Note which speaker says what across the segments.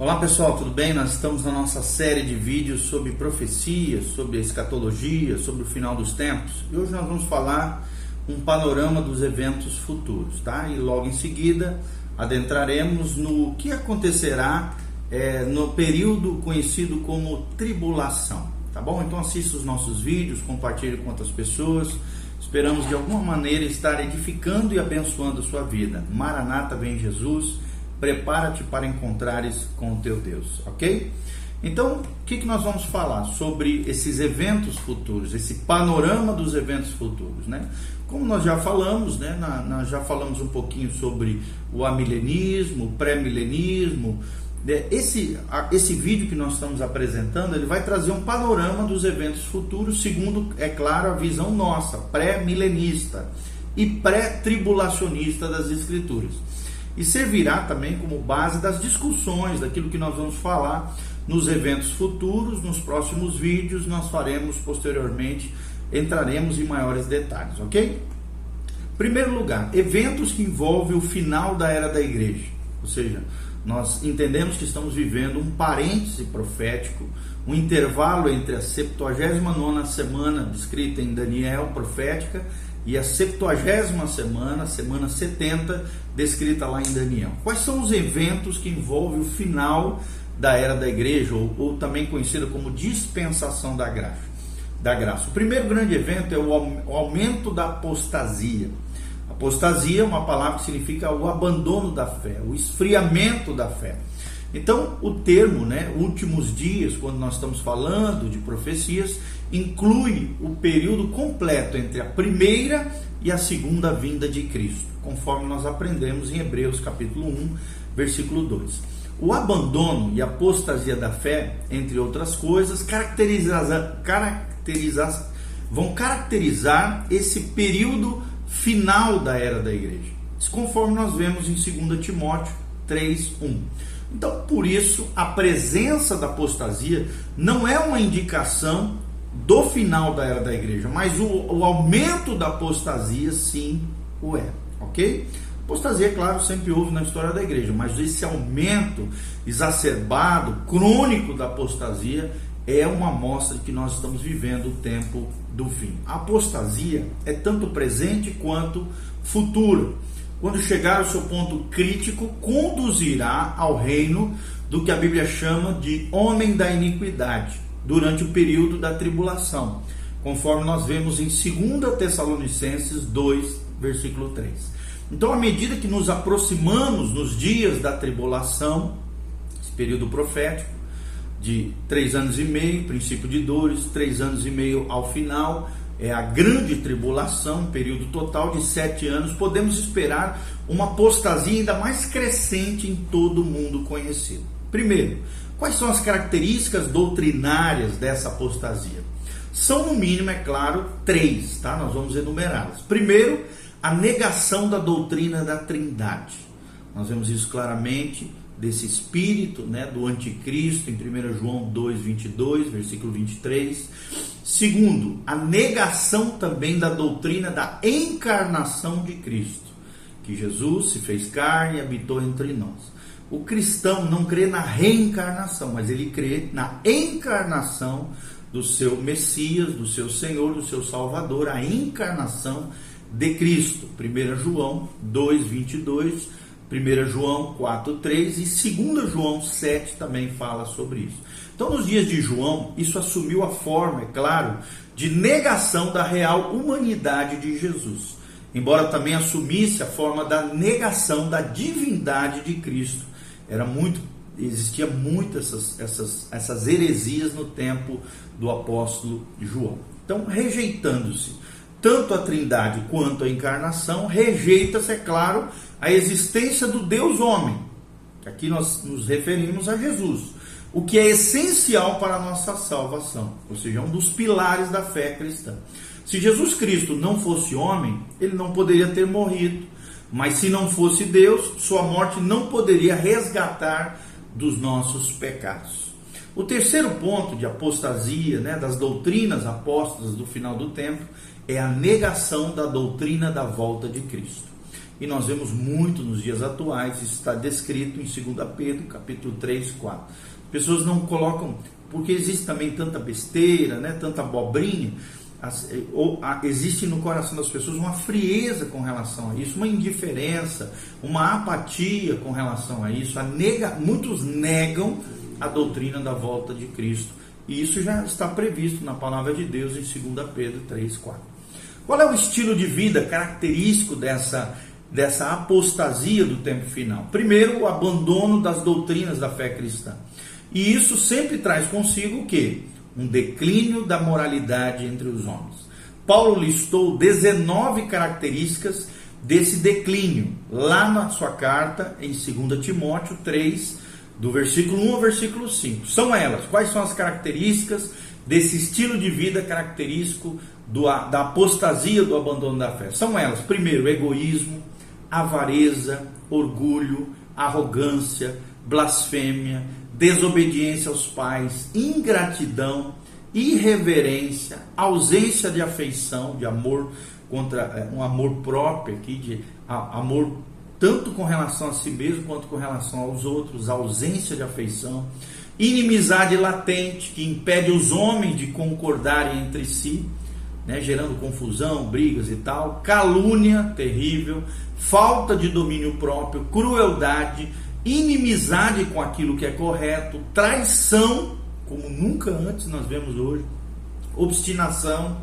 Speaker 1: Olá pessoal, tudo bem? Nós estamos na nossa série de vídeos sobre profecias, sobre escatologia, sobre o final dos tempos. E hoje nós vamos falar um panorama dos eventos futuros, tá? E logo em seguida adentraremos no que acontecerá é, no período conhecido como tribulação, tá bom? Então assista os nossos vídeos, compartilhe com outras pessoas. Esperamos de alguma maneira estar edificando e abençoando a sua vida. Maranata vem Jesus prepara-te para encontrares com o teu Deus, ok? Então, o que, que nós vamos falar sobre esses eventos futuros, esse panorama dos eventos futuros, né? Como nós já falamos, né? Na, nós já falamos um pouquinho sobre o amilenismo, o pré-milenismo. Né? Esse, esse vídeo que nós estamos apresentando, ele vai trazer um panorama dos eventos futuros, segundo, é claro, a visão nossa, pré-milenista e pré-tribulacionista das Escrituras e servirá também como base das discussões daquilo que nós vamos falar nos eventos futuros, nos próximos vídeos, nós faremos posteriormente, entraremos em maiores detalhes, ok? Primeiro lugar, eventos que envolvem o final da era da igreja, ou seja, nós entendemos que estamos vivendo um parêntese profético, um intervalo entre a 79 semana descrita em Daniel profética e a 70 semana, semana 70, descrita lá em Daniel. Quais são os eventos que envolvem o final da era da igreja, ou, ou também conhecida como dispensação da graça? Da graça. O primeiro grande evento é o aumento da apostasia. Apostasia é uma palavra que significa o abandono da fé, o esfriamento da fé. Então, o termo, né, últimos dias, quando nós estamos falando de profecias, inclui o período completo entre a primeira e a segunda vinda de Cristo, conforme nós aprendemos em Hebreus capítulo 1, versículo 2. O abandono e apostasia da fé, entre outras coisas, caracteriza, caracteriza, vão caracterizar esse período final da era da igreja. Conforme nós vemos em 2 Timóteo 3, 1. Então, por isso, a presença da apostasia não é uma indicação do final da era da igreja, mas o, o aumento da apostasia sim o é, ok? Apostasia, claro, sempre houve na história da igreja, mas esse aumento exacerbado, crônico da apostasia é uma amostra de que nós estamos vivendo o tempo do fim. A apostasia é tanto presente quanto futura quando chegar ao seu ponto crítico, conduzirá ao reino do que a Bíblia chama de homem da iniquidade, durante o período da tribulação, conforme nós vemos em 2 Tessalonicenses 2, versículo 3. Então, à medida que nos aproximamos nos dias da tribulação, esse período profético, de três anos e meio, princípio de dores, três anos e meio ao final, é a grande tribulação, período total de sete anos, podemos esperar uma apostasia ainda mais crescente em todo o mundo conhecido. Primeiro, quais são as características doutrinárias dessa apostasia? São, no mínimo, é claro, três, tá? Nós vamos enumerá-las. Primeiro, a negação da doutrina da Trindade. Nós vemos isso claramente desse espírito, né, do anticristo em 1 João 2, 22, versículo 23. Segundo, a negação também da doutrina da encarnação de Cristo, que Jesus se fez carne e habitou entre nós. O cristão não crê na reencarnação, mas ele crê na encarnação do seu Messias, do seu Senhor, do seu Salvador, a encarnação de Cristo. 1 João 2, 22 1 João 4,3 e 2 João 7 também fala sobre isso. Então, nos dias de João, isso assumiu a forma, é claro, de negação da real humanidade de Jesus, embora também assumisse a forma da negação da divindade de Cristo. Era muito, existia muitas essas, essas, essas heresias no tempo do apóstolo João. Então, rejeitando-se tanto a Trindade quanto a encarnação, rejeita-se, é claro, a existência do Deus homem. Aqui nós nos referimos a Jesus, o que é essencial para a nossa salvação, ou seja, é um dos pilares da fé cristã. Se Jesus Cristo não fosse homem, ele não poderia ter morrido, mas se não fosse Deus, sua morte não poderia resgatar dos nossos pecados. O terceiro ponto de apostasia, né, das doutrinas apóstolas do final do tempo, é a negação da doutrina da volta de Cristo. e nós vemos muito nos dias atuais, isso está descrito em 2 Pedro, capítulo 3, 4. Pessoas não colocam, porque existe também tanta besteira, né, tanta abobrinha, ou, existe no coração das pessoas uma frieza com relação a isso, uma indiferença, uma apatia com relação a isso. A nega, muitos negam a doutrina da volta de Cristo. E isso já está previsto na palavra de Deus em 2 Pedro 3, 4. Qual é o estilo de vida característico dessa, dessa apostasia do tempo final? Primeiro, o abandono das doutrinas da fé cristã. E isso sempre traz consigo o quê? Um declínio da moralidade entre os homens. Paulo listou 19 características desse declínio lá na sua carta em 2 Timóteo 3, do versículo 1 ao versículo 5. São elas, quais são as características desse estilo de vida característico do, da apostasia do abandono da fé? São elas, primeiro, egoísmo, avareza, orgulho, arrogância, blasfêmia, desobediência aos pais, ingratidão, irreverência, ausência de afeição, de amor contra é, um amor próprio aqui, de amor tanto com relação a si mesmo quanto com relação aos outros, ausência de afeição, inimizade latente que impede os homens de concordarem entre si, né, gerando confusão, brigas e tal, calúnia terrível, falta de domínio próprio, crueldade, inimizade com aquilo que é correto, traição, como nunca antes nós vemos hoje, obstinação,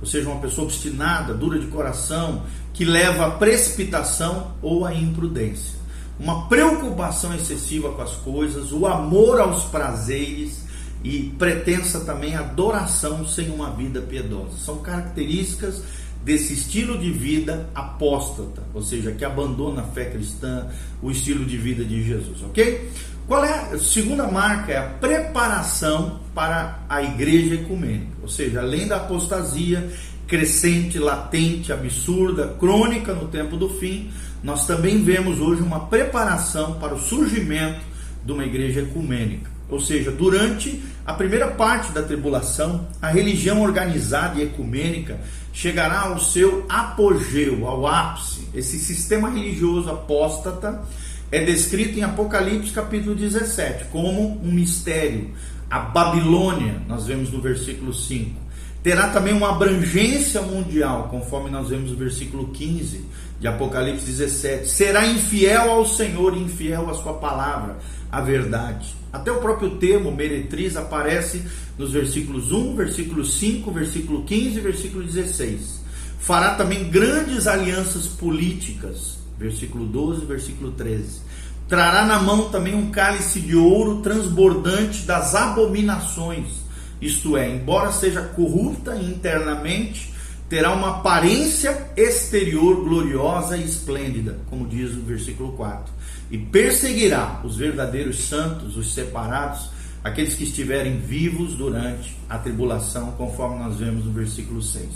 Speaker 1: ou seja, uma pessoa obstinada, dura de coração, que leva à precipitação ou à imprudência. Uma preocupação excessiva com as coisas, o amor aos prazeres e pretensa também adoração sem uma vida piedosa. São características desse estilo de vida apóstata, ou seja, que abandona a fé cristã, o estilo de vida de Jesus, ok? Qual é a segunda marca? É a preparação para a igreja ecumênica, ou seja, além da apostasia crescente, latente, absurda, crônica no tempo do fim, nós também vemos hoje uma preparação para o surgimento de uma igreja ecumênica. Ou seja, durante a primeira parte da tribulação, a religião organizada e ecumênica chegará ao seu apogeu, ao ápice. Esse sistema religioso apóstata é descrito em Apocalipse capítulo 17 como um mistério. A Babilônia, nós vemos no versículo 5 terá também uma abrangência mundial, conforme nós vemos no versículo 15 de Apocalipse 17. Será infiel ao Senhor e infiel à sua palavra, a verdade. Até o próprio termo meretriz aparece nos versículos 1, versículo 5, versículo 15 e versículo 16. Fará também grandes alianças políticas, versículo 12, versículo 13. Trará na mão também um cálice de ouro transbordante das abominações isto é, embora seja corrupta internamente, terá uma aparência exterior gloriosa e esplêndida, como diz o versículo 4. E perseguirá os verdadeiros santos, os separados, aqueles que estiverem vivos durante a tribulação, conforme nós vemos no versículo 6.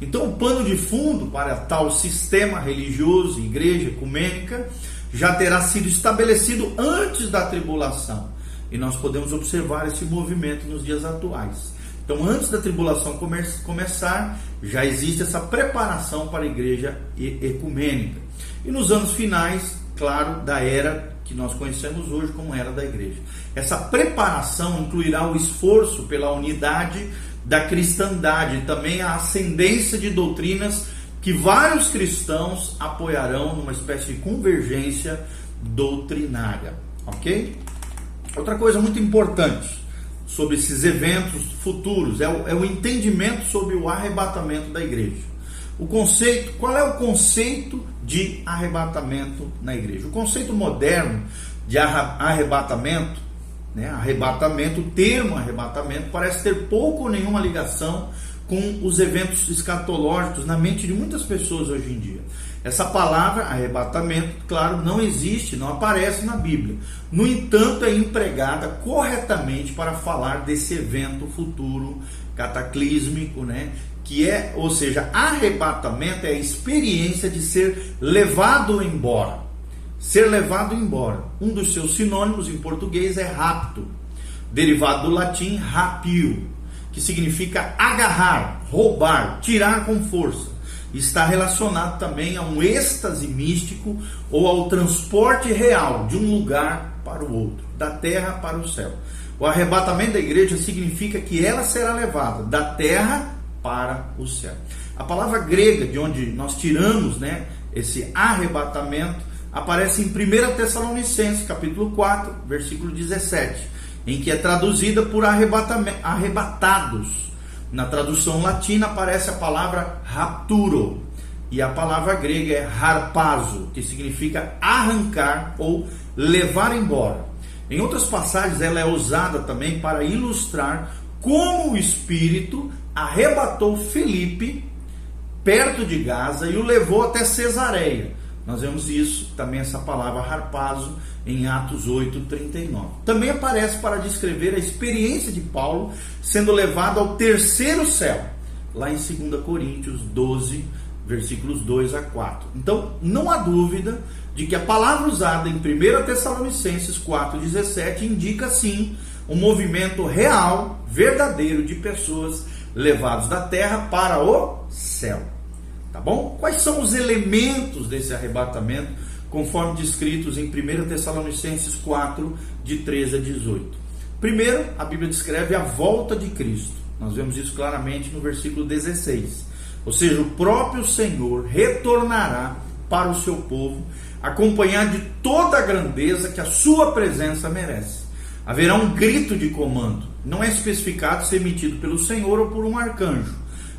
Speaker 1: Então, o pano de fundo para tal sistema religioso, igreja ecumênica, já terá sido estabelecido antes da tribulação e nós podemos observar esse movimento nos dias atuais. Então, antes da tribulação come começar, já existe essa preparação para a igreja ecumênica. E nos anos finais, claro, da era que nós conhecemos hoje como era da igreja. Essa preparação incluirá o esforço pela unidade da cristandade, também a ascendência de doutrinas que vários cristãos apoiarão numa espécie de convergência doutrinária, ok? Outra coisa muito importante sobre esses eventos futuros é o, é o entendimento sobre o arrebatamento da igreja. O conceito, qual é o conceito de arrebatamento na igreja? O conceito moderno de arrebatamento, né, arrebatamento, o termo arrebatamento parece ter pouco ou nenhuma ligação com os eventos escatológicos na mente de muitas pessoas hoje em dia. Essa palavra, arrebatamento, claro, não existe, não aparece na Bíblia. No entanto, é empregada corretamente para falar desse evento futuro cataclísmico, né? Que é, ou seja, arrebatamento é a experiência de ser levado embora. Ser levado embora. Um dos seus sinônimos em português é rapto, derivado do latim rapio, que significa agarrar, roubar, tirar com força. Está relacionado também a um êxtase místico ou ao transporte real de um lugar para o outro, da terra para o céu. O arrebatamento da igreja significa que ela será levada da terra para o céu. A palavra grega de onde nós tiramos, né, esse arrebatamento aparece em 1 Tessalonicenses, capítulo 4, versículo 17, em que é traduzida por arrebatados. Na tradução latina aparece a palavra rapturo, e a palavra grega é harpazo, que significa arrancar ou levar embora. Em outras passagens, ela é usada também para ilustrar como o Espírito arrebatou Felipe perto de Gaza e o levou até Cesareia. Nós vemos isso, também essa palavra harpazo, em Atos 8, 39. Também aparece para descrever a experiência de Paulo sendo levado ao terceiro céu, lá em 2 Coríntios 12, versículos 2 a 4. Então, não há dúvida de que a palavra usada em 1 Tessalonicenses 4,17 indica sim um movimento real, verdadeiro de pessoas levados da terra para o céu. Tá bom? Quais são os elementos desse arrebatamento, conforme descritos em 1 Tessalonicenses 4, de 13 a 18? Primeiro, a Bíblia descreve a volta de Cristo. Nós vemos isso claramente no versículo 16. Ou seja, o próprio Senhor retornará para o seu povo, acompanhado de toda a grandeza que a sua presença merece. Haverá um grito de comando, não é especificado ser emitido pelo Senhor ou por um arcanjo.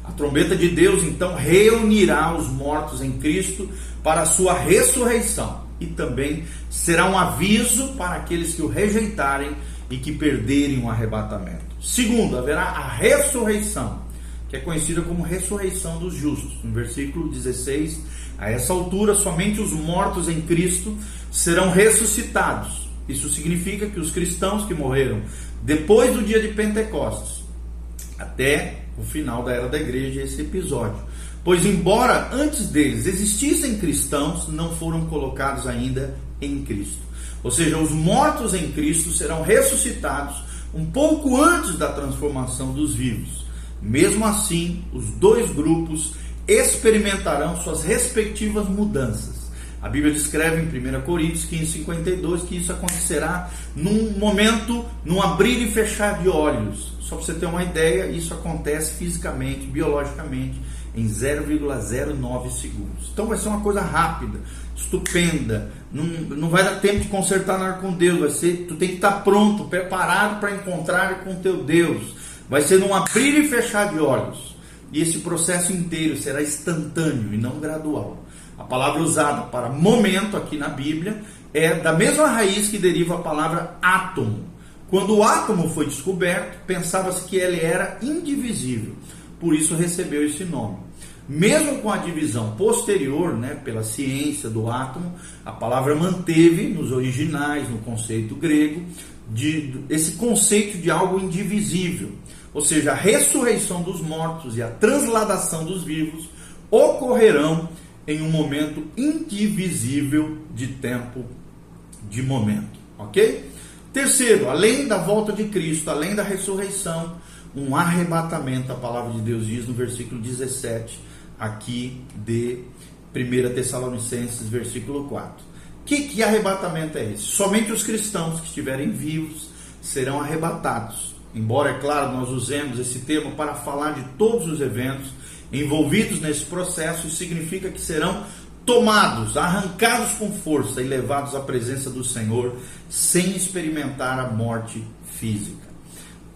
Speaker 1: A trombeta de Deus então reunirá os mortos em Cristo para a sua ressurreição e também será um aviso para aqueles que o rejeitarem e que perderem o arrebatamento. Segundo, haverá a ressurreição que é conhecida como ressurreição dos justos. No versículo 16, a essa altura, somente os mortos em Cristo serão ressuscitados. Isso significa que os cristãos que morreram depois do dia de Pentecostes, até o final da era da igreja, esse episódio. Pois, embora antes deles existissem cristãos, não foram colocados ainda em Cristo. Ou seja, os mortos em Cristo serão ressuscitados um pouco antes da transformação dos vivos. Mesmo assim, os dois grupos experimentarão suas respectivas mudanças. A Bíblia descreve em 1 Coríntios 15, 52 que isso acontecerá num momento, num abrir e fechar de olhos. Só para você ter uma ideia, isso acontece fisicamente, biologicamente, em 0,09 segundos. Então vai ser uma coisa rápida, estupenda. Não, não vai dar tempo de consertar nada com Deus. Vai ser, tu tem que estar pronto, preparado para encontrar com teu Deus. Vai ser num abrir e fechar de olhos. E esse processo inteiro será instantâneo e não gradual. A palavra usada para momento aqui na Bíblia é da mesma raiz que deriva a palavra átomo. Quando o átomo foi descoberto, pensava-se que ele era indivisível, por isso recebeu esse nome. Mesmo com a divisão posterior, né, pela ciência do átomo, a palavra manteve nos originais, no conceito grego, de, esse conceito de algo indivisível. Ou seja, a ressurreição dos mortos e a transladação dos vivos ocorrerão em um momento indivisível de tempo, de momento. Ok? Terceiro, além da volta de Cristo, além da ressurreição, um arrebatamento, a palavra de Deus diz no versículo 17, aqui de 1 Tessalonicenses, versículo 4. Que, que arrebatamento é esse? Somente os cristãos que estiverem vivos serão arrebatados. Embora, é claro, nós usemos esse termo para falar de todos os eventos envolvidos nesse processo, significa que serão tomados, arrancados com força e levados à presença do Senhor sem experimentar a morte física.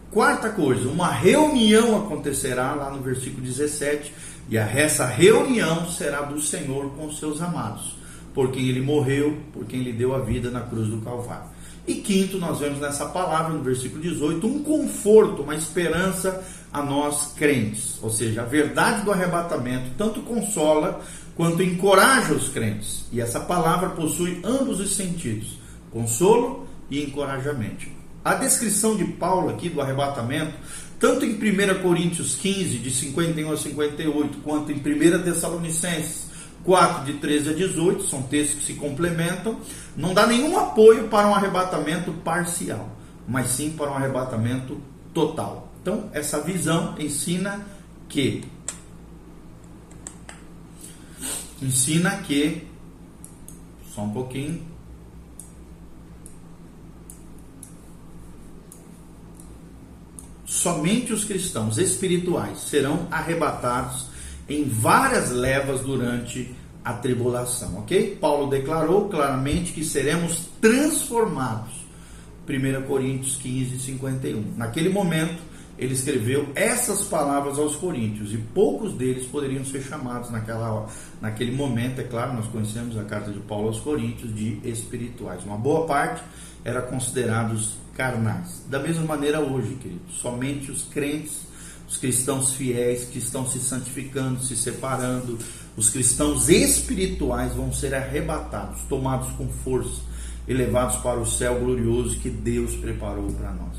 Speaker 1: Quarta coisa, uma reunião acontecerá lá no versículo 17, e essa reunião será do Senhor com os seus amados, por quem ele morreu, por quem ele deu a vida na cruz do Calvário. E quinto, nós vemos nessa palavra, no versículo 18, um conforto, uma esperança a nós crentes. Ou seja, a verdade do arrebatamento tanto consola quanto encoraja os crentes. E essa palavra possui ambos os sentidos: consolo e encorajamento. A descrição de Paulo aqui do arrebatamento, tanto em 1 Coríntios 15, de 51 a 58, quanto em 1 Tessalonicenses 4, de 13 a 18, são textos que se complementam, não dá nenhum apoio para um arrebatamento parcial, mas sim para um arrebatamento total. Então, essa visão ensina que ensina que só um pouquinho somente os cristãos espirituais serão arrebatados em várias levas durante a tribulação, ok? Paulo declarou claramente que seremos transformados. 1 Coríntios 15, 51. Naquele momento, ele escreveu essas palavras aos coríntios e poucos deles poderiam ser chamados naquela, naquele momento, é claro, nós conhecemos a carta de Paulo aos coríntios de espirituais. Uma boa parte era considerados carnais. Da mesma maneira hoje, queridos, somente os crentes, os cristãos fiéis que estão se santificando, se separando, os cristãos espirituais vão ser arrebatados, tomados com força, elevados para o céu glorioso que Deus preparou para nós.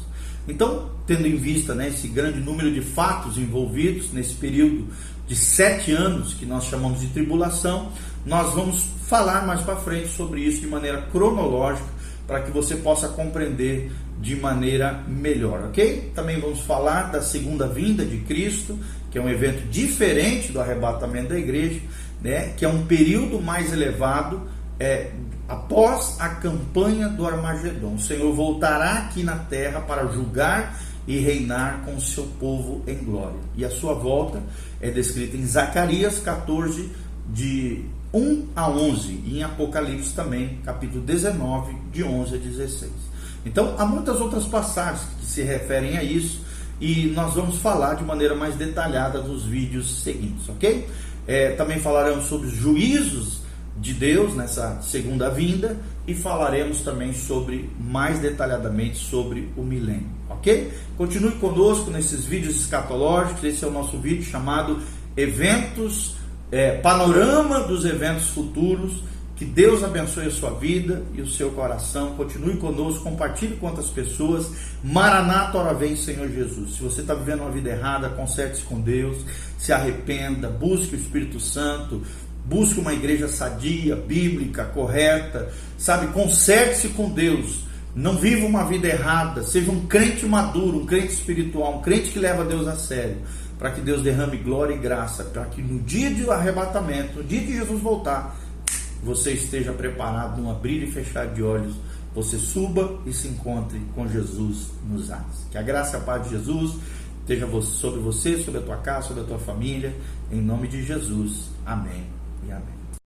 Speaker 1: Então, tendo em vista né, esse grande número de fatos envolvidos nesse período de sete anos que nós chamamos de tribulação, nós vamos falar mais para frente sobre isso de maneira cronológica para que você possa compreender de maneira melhor, ok? Também vamos falar da segunda vinda de Cristo, que é um evento diferente do arrebatamento da igreja, né? Que é um período mais elevado é, após a campanha do Armagedon. O Senhor voltará aqui na terra para julgar e reinar com seu povo em glória. E a sua volta é descrita em Zacarias 14, de 1 a 11, e em Apocalipse também, capítulo 19, de 11 a 16. Então, há muitas outras passagens que se referem a isso e nós vamos falar de maneira mais detalhada nos vídeos seguintes, ok? É, também falaremos sobre os juízos de Deus nessa segunda vinda e falaremos também sobre mais detalhadamente sobre o milênio, ok? Continue conosco nesses vídeos escatológicos. Esse é o nosso vídeo chamado Eventos, é, Panorama dos Eventos Futuros que Deus abençoe a sua vida e o seu coração. Continue conosco, compartilhe com outras pessoas. Maranata, hora vem, Senhor Jesus. Se você está vivendo uma vida errada, conserte-se com Deus, se arrependa, busque o Espírito Santo, busque uma igreja sadia, bíblica, correta, sabe? Conserte-se com Deus. Não viva uma vida errada, seja um crente maduro, um crente espiritual, um crente que leva Deus a sério, para que Deus derrame glória e graça, para que no dia do arrebatamento, no dia que Jesus voltar, você esteja preparado num abrir e fechar de olhos, você suba e se encontre com Jesus nos ares. Que a graça e a paz de Jesus esteja sobre você, sobre a tua casa, sobre a tua família, em nome de Jesus. Amém e amém.